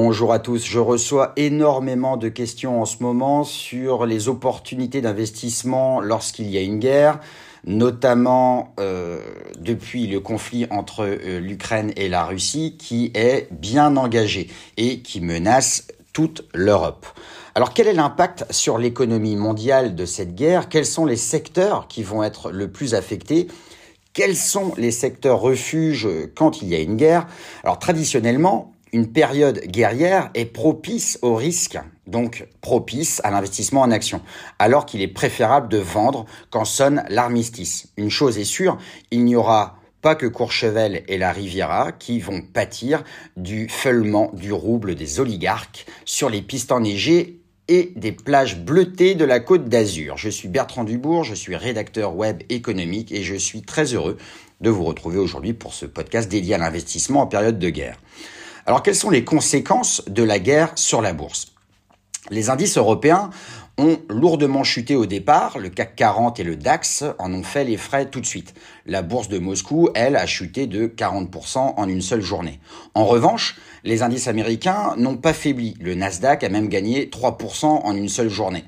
Bonjour à tous, je reçois énormément de questions en ce moment sur les opportunités d'investissement lorsqu'il y a une guerre, notamment euh, depuis le conflit entre euh, l'Ukraine et la Russie qui est bien engagé et qui menace toute l'Europe. Alors quel est l'impact sur l'économie mondiale de cette guerre? Quels sont les secteurs qui vont être le plus affectés? Quels sont les secteurs refuges quand il y a une guerre? Alors traditionnellement, une période guerrière est propice au risque, donc propice à l'investissement en action, alors qu'il est préférable de vendre quand sonne l'armistice. Une chose est sûre, il n'y aura pas que Courchevel et la Riviera qui vont pâtir du feulement du rouble des oligarques sur les pistes enneigées et des plages bleutées de la côte d'Azur. Je suis Bertrand Dubourg, je suis rédacteur web économique et je suis très heureux de vous retrouver aujourd'hui pour ce podcast dédié à l'investissement en période de guerre. Alors quelles sont les conséquences de la guerre sur la bourse? Les indices européens ont lourdement chuté au départ, le CAC 40 et le DAX en ont fait les frais tout de suite. La bourse de Moscou, elle, a chuté de 40% en une seule journée. En revanche, les indices américains n'ont pas faibli. Le Nasdaq a même gagné 3% en une seule journée.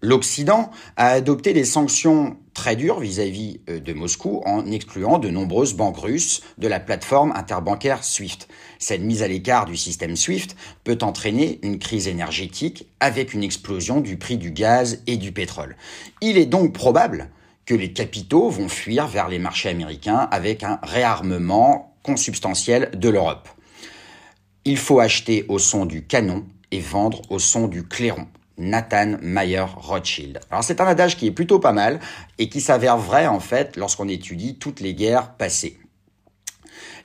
L'Occident a adopté des sanctions très dures vis-à-vis euh, de Moscou en excluant de nombreuses banques russes de la plateforme interbancaire SWIFT. Cette mise à l'écart du système SWIFT peut entraîner une crise énergétique avec une explosion du prix du gaz et du pétrole. Il est donc probable que les capitaux vont fuir vers les marchés américains avec un réarmement consubstantiel de l'Europe. Il faut acheter au son du canon et vendre au son du clairon. Nathan Mayer Rothschild. Alors c'est un adage qui est plutôt pas mal et qui s'avère vrai en fait lorsqu'on étudie toutes les guerres passées.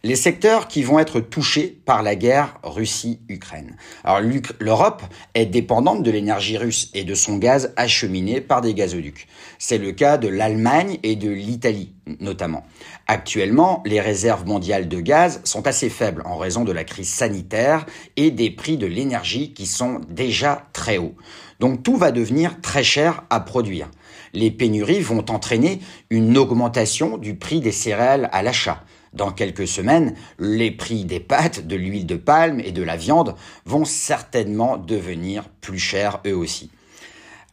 Les secteurs qui vont être touchés par la guerre Russie-Ukraine. Alors l'Europe est dépendante de l'énergie russe et de son gaz acheminé par des gazoducs. C'est le cas de l'Allemagne et de l'Italie notamment. Actuellement, les réserves mondiales de gaz sont assez faibles en raison de la crise sanitaire et des prix de l'énergie qui sont déjà très hauts. Donc tout va devenir très cher à produire. Les pénuries vont entraîner une augmentation du prix des céréales à l'achat. Dans quelques semaines, les prix des pâtes, de l'huile de palme et de la viande vont certainement devenir plus chers eux aussi.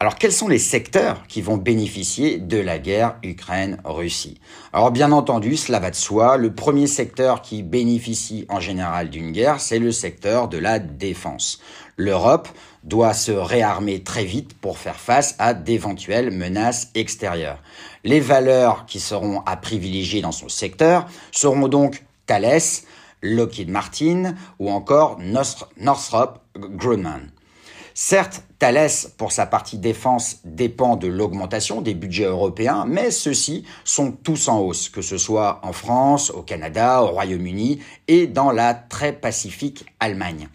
Alors quels sont les secteurs qui vont bénéficier de la guerre Ukraine-Russie? Alors bien entendu, cela va de soi, le premier secteur qui bénéficie en général d'une guerre, c'est le secteur de la défense. L'Europe doit se réarmer très vite pour faire face à d'éventuelles menaces extérieures. Les valeurs qui seront à privilégier dans son secteur seront donc Thales, Lockheed Martin ou encore Northrop Grumman. Certes, Thales, pour sa partie défense, dépend de l'augmentation des budgets européens, mais ceux-ci sont tous en hausse, que ce soit en France, au Canada, au Royaume-Uni et dans la très pacifique Allemagne.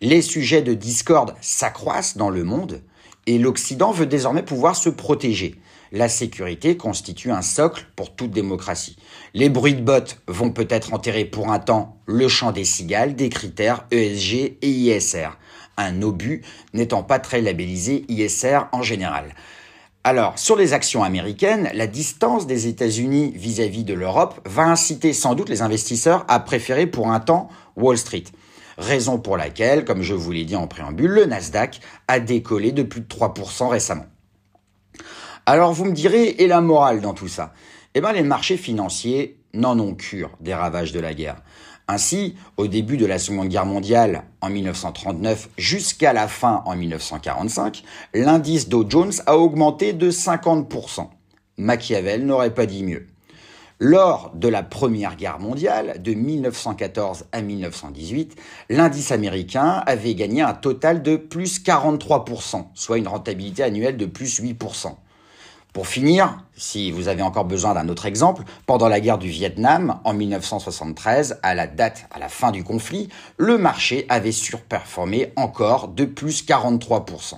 Les sujets de discorde s'accroissent dans le monde et l'Occident veut désormais pouvoir se protéger. La sécurité constitue un socle pour toute démocratie. Les bruits de bottes vont peut-être enterrer pour un temps le champ des cigales des critères ESG et ISR, un obus n'étant pas très labellisé ISR en général. Alors, sur les actions américaines, la distance des États-Unis vis-à-vis de l'Europe va inciter sans doute les investisseurs à préférer pour un temps Wall Street. Raison pour laquelle, comme je vous l'ai dit en préambule, le Nasdaq a décollé de plus de 3% récemment. Alors vous me direz, et la morale dans tout ça? Eh bien les marchés financiers n'en ont cure des ravages de la guerre. Ainsi, au début de la Seconde Guerre mondiale en 1939 jusqu'à la fin en 1945, l'indice Dow Jones a augmenté de 50%. Machiavel n'aurait pas dit mieux. Lors de la Première Guerre mondiale, de 1914 à 1918, l'indice américain avait gagné un total de plus 43%, soit une rentabilité annuelle de plus 8%. Pour finir, si vous avez encore besoin d'un autre exemple, pendant la guerre du Vietnam, en 1973, à la date, à la fin du conflit, le marché avait surperformé encore de plus 43%.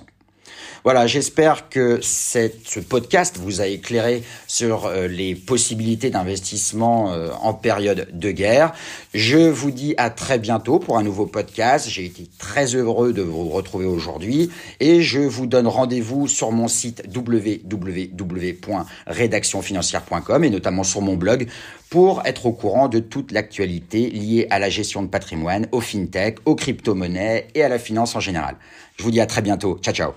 Voilà, j'espère que cette, ce podcast vous a éclairé sur euh, les possibilités d'investissement euh, en période de guerre. Je vous dis à très bientôt pour un nouveau podcast. J'ai été très heureux de vous retrouver aujourd'hui et je vous donne rendez-vous sur mon site www.rédactionfinancière.com et notamment sur mon blog pour être au courant de toute l'actualité liée à la gestion de patrimoine, au fintech, aux crypto-monnaies et à la finance en général. Je vous dis à très bientôt. Ciao, ciao.